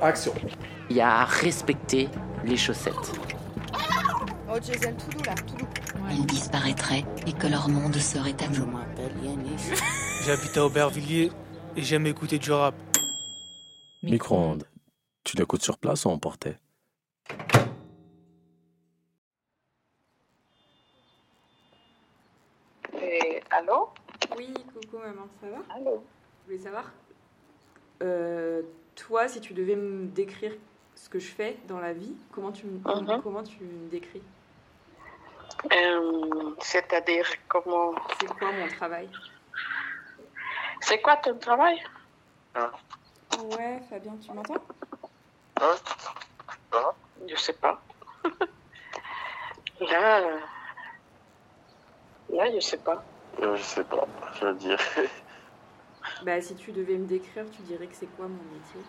Action. Il y a à respecter les chaussettes. Oh, Jason, tout doux là, tout doux. Ils disparaîtraient et que leur monde serait à nous. J'habite à Aubervilliers et j'aime écouter du rap. Micro-ondes. Tu l'écoutes sur place ou emporté Et, allô? Oui, coucou maman, ça va? Allô? Voulais savoir, euh, toi, si tu devais me décrire ce que je fais dans la vie, comment tu me, Mhm. comment tu me décris? Euh, C'est-à-dire, comment. C'est quoi mon travail? C'est quoi ton travail? Ouais, Fabien, tu m'entends? Je sais pas. là. Là, je sais pas. Euh, je sais pas, je veux dire. Bah, si tu devais me décrire, tu dirais que c'est quoi mon métier?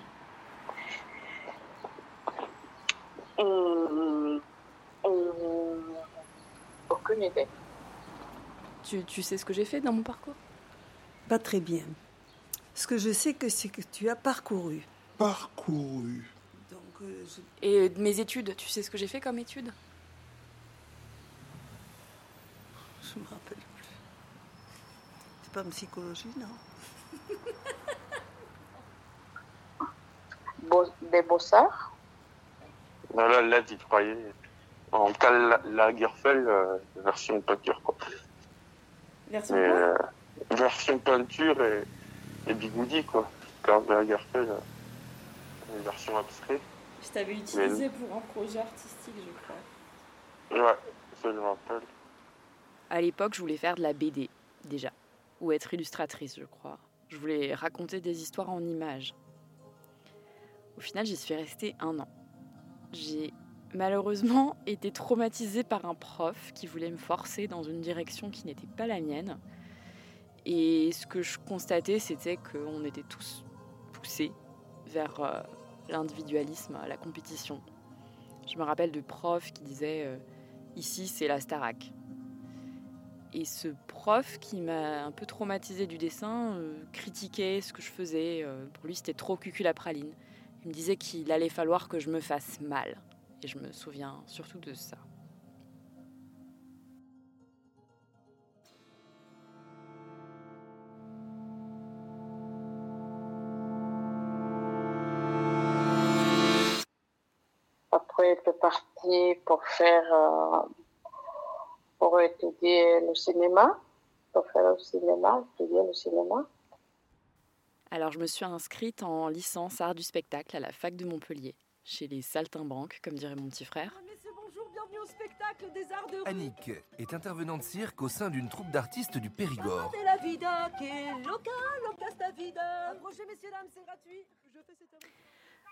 Hum, hum, aucune idée. tu, tu sais ce que j'ai fait dans mon parcours? Pas très bien. Ce que je sais que c'est que tu as parcouru. Parcouru. Donc, euh, je- Et de mes études, tu sais ce que j'ai fait comme études? Je me rappelle plus. C'est pas en psychologie, non? Des beaux-arts? Non, là, là, tu croyais. En La- Lagerfeld, euh, version peinture, quoi. Version Mais, euh, version peinture et, et bigoudi, quoi. Karl Lagerfeld, euh, une version abstraite. Je t'avais utilisé pour un projet artistique, je crois. Ouais, ça, je me rappelle. À l'époque, je voulais faire de la BD, déjà. Ou être illustratrice, je crois. Je voulais raconter des histoires en images. Au final, j'y suis restée un an. J'ai malheureusement été traumatisée par un prof qui voulait me forcer dans une direction qui n'était pas la mienne. Et ce que je constatais, c'était qu'on était tous poussés vers euh, l'individualisme, la compétition. Je me rappelle de profs qui disaient euh, Ici, c'est la Starac. Et ce prof qui m'a un peu traumatisé du dessin euh, critiquait ce que je faisais. euh, pour lui, c'était trop cucul à praline. Il me disait qu'il allait falloir que je me fasse mal. Et je me souviens surtout de ça. Après, tu es parti pour faire. euh, pour étudier le cinéma. Pour faire le cinéma, étudier le cinéma. Alors, je me suis inscrite en licence art du spectacle à la fac de Montpellier, chez les saltimbanques, comme dirait mon petit frère. Annick est intervenante cirque au sein d'une troupe d'artistes du Périgord.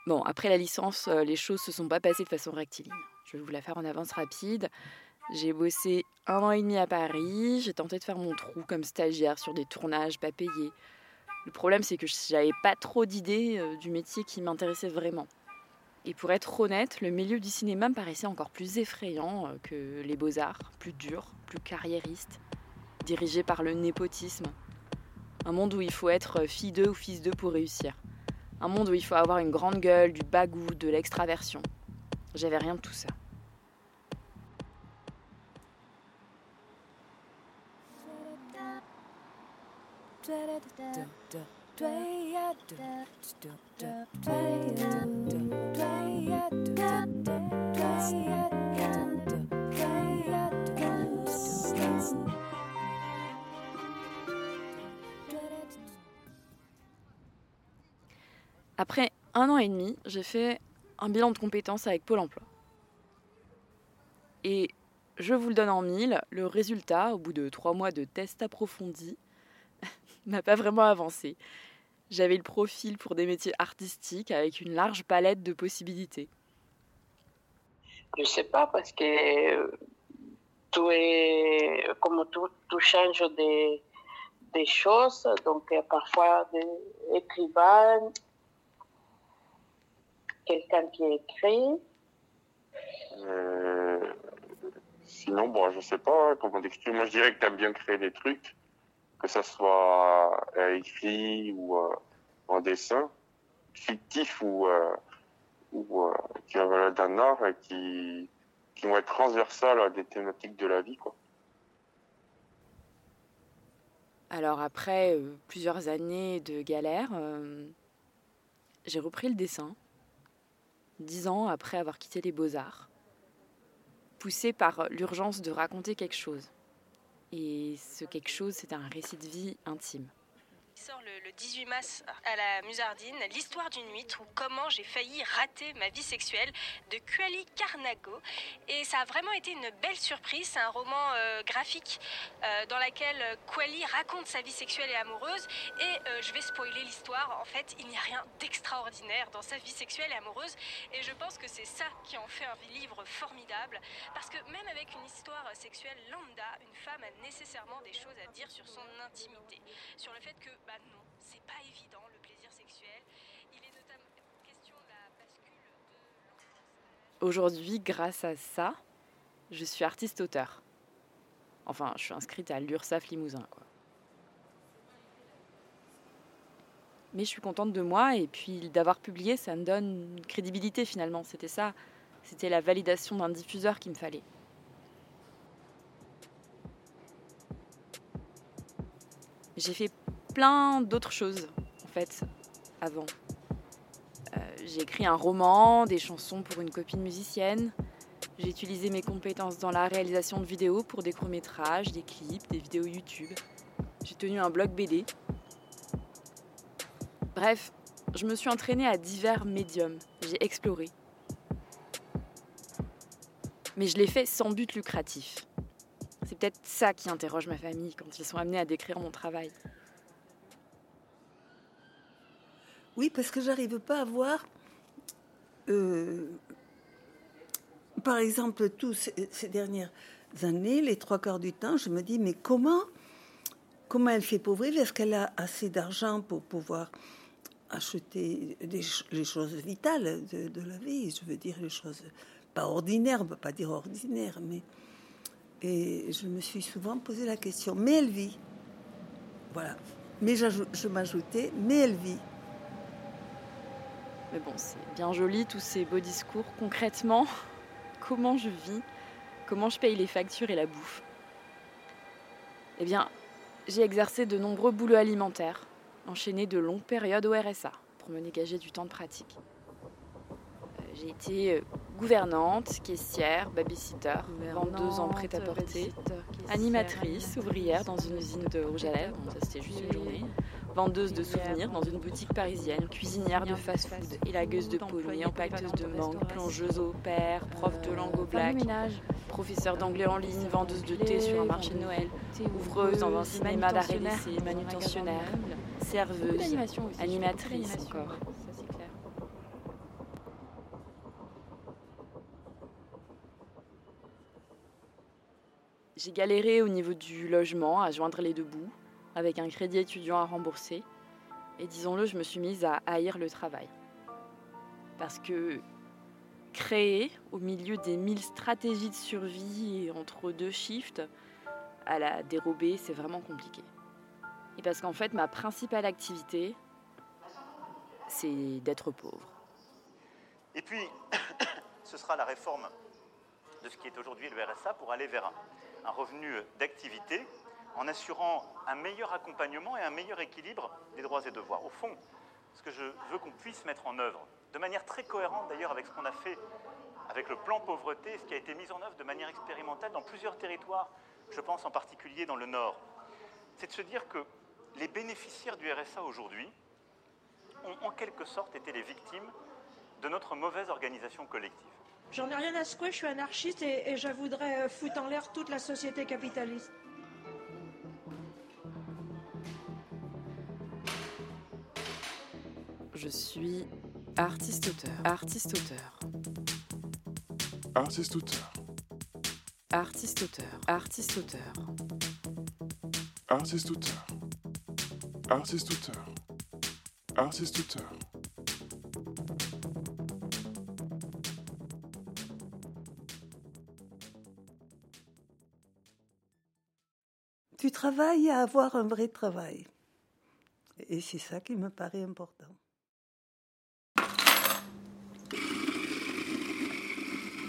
Bon, après la licence, euh, les choses se sont pas passées de façon rectiligne. Je vais vous la faire en avance rapide. J'ai bossé un an et demi à Paris. J'ai tenté de faire mon trou comme stagiaire sur des tournages pas payés. Le problème, c'est que j'avais pas trop d'idées euh, du métier qui m'intéressait vraiment. Et pour être honnête, le milieu du cinéma me paraissait encore plus effrayant euh, que les beaux-arts, plus dur, plus carriériste, dirigé par le népotisme. Un monde où il faut être fille d'eux ou fils d'eux pour réussir. Un monde où il faut avoir une grande gueule, du bagou, de l'extraversion. J'avais rien de tout ça. Après un an et demi, j'ai fait un bilan de compétences avec Pôle emploi. Et je vous le donne en mille, le résultat, au bout de trois mois de tests approfondis, n'a pas vraiment avancé. J'avais le profil pour des métiers artistiques avec une large palette de possibilités. Je sais pas, parce que euh, tout est. Comme tout, tout change des, des choses, donc euh, parfois des écrivains, quelqu'un qui écrit. Euh, sinon, bon, je sais pas comment t'expliquer. Moi, je dirais que t'aimes bien créer des trucs, que ça soit euh, écrit ou, euh, en dessin, fictif ou, euh, ou qui valeur d'un art et qui, qui vont être transversales à des thématiques de la vie. Quoi. Alors après plusieurs années de galère, j'ai repris le dessin, dix ans après avoir quitté les beaux-arts, poussée par l'urgence de raconter quelque chose. Et ce quelque chose, c'est un récit de vie intime. Sort le, le 18 mars à la Musardine, l'histoire d'une nuit ou comment j'ai failli rater ma vie sexuelle de Kuali Carnago. Et ça a vraiment été une belle surprise. C'est un roman euh, graphique euh, dans lequel Kuali raconte sa vie sexuelle et amoureuse. Et euh, je vais spoiler l'histoire. En fait, il n'y a rien d'extraordinaire dans sa vie sexuelle et amoureuse. Et je pense que c'est ça qui en fait un livre formidable. Parce que même avec une histoire sexuelle lambda, une femme a nécessairement des choses à dire sur son intimité. Sur le fait que bah c'est pas évident le plaisir sexuel. Il est notamment question de la bascule Aujourd'hui, grâce à ça, je suis artiste-auteur. Enfin, je suis inscrite à l'URSAF Limousin. Mais je suis contente de moi et puis d'avoir publié, ça me donne une crédibilité finalement. C'était ça, c'était la validation d'un diffuseur qu'il me fallait. J'ai fait plein d'autres choses en fait avant. Euh, j'ai écrit un roman, des chansons pour une copine musicienne. J'ai utilisé mes compétences dans la réalisation de vidéos pour des courts-métrages, des clips, des vidéos YouTube. J'ai tenu un blog BD. Bref, je me suis entraînée à divers médiums. J'ai exploré. Mais je l'ai fait sans but lucratif. C'est peut-être ça qui interroge ma famille quand ils sont amenés à décrire mon travail. Oui, parce que j'arrive pas à voir, euh, par exemple, tous ces, dernières années, les trois quarts du temps, je me dis, mais comment, comment elle fait pour vivre? Est-ce qu'elle a assez d'argent pour pouvoir acheter des, les choses vitales de, de, la vie? Je veux dire, les choses pas ordinaires, on peut pas dire ordinaires, mais. Et je me suis souvent posé la question, mais elle vit. Voilà. Mais je m'ajoutais, mais elle vit. Mais bon, c'est bien joli tous ces beaux discours. Concrètement, comment je vis Comment je paye les factures et la bouffe? Eh bien, j'ai exercé de nombreux boulots alimentaires, enchaîné de longues périodes au RSA pour me dégager du temps de pratique. J'ai été gouvernante, caissière, babysitter, vendeuse en prêt-à-porter, animatrice, ouvrière dans une usine de rouge à lèvres, bon, ça c'était juste une journée, vendeuse de souvenirs dans une boutique parisienne, cuisinière de fast-food, élagueuse de pommiers, empacteuse de mangue, plongeuse au père, prof de langue au black, professeur d'anglais en ligne, vendeuse de thé sur un marché de Noël, ouvreuse dans un cinéma manutentionnaire, serveuse, animatrice. J'ai galéré au niveau du logement à joindre les deux bouts, avec un crédit étudiant à rembourser. Et disons-le, je me suis mise à haïr le travail. Parce que créer au milieu des mille stratégies de survie entre deux shifts, à la dérober, c'est vraiment compliqué. Et parce qu'en fait, ma principale activité, c'est d'être pauvre. Et puis, ce sera la réforme de ce qui est aujourd'hui le RSA pour aller vers un, un revenu d'activité en assurant un meilleur accompagnement et un meilleur équilibre des droits et devoirs. Au fond, ce que je veux qu'on puisse mettre en œuvre, de manière très cohérente d'ailleurs avec ce qu'on a fait avec le plan pauvreté, ce qui a été mis en œuvre de manière expérimentale dans plusieurs territoires, je pense en particulier dans le Nord, c'est de se dire que les bénéficiaires du RSA aujourd'hui ont en quelque sorte été les victimes de notre mauvaise organisation collective. J'en ai rien à secouer, je suis anarchiste et, et je voudrais foutre en l'air toute la société capitaliste. Je suis artiste-auteur. Artiste-auteur. Artiste-auteur. Artiste-auteur. Artiste-auteur. Artiste-auteur. Artiste-auteur. Artiste-auteur. Tu travailles à avoir un vrai travail. Et c'est ça qui me paraît important.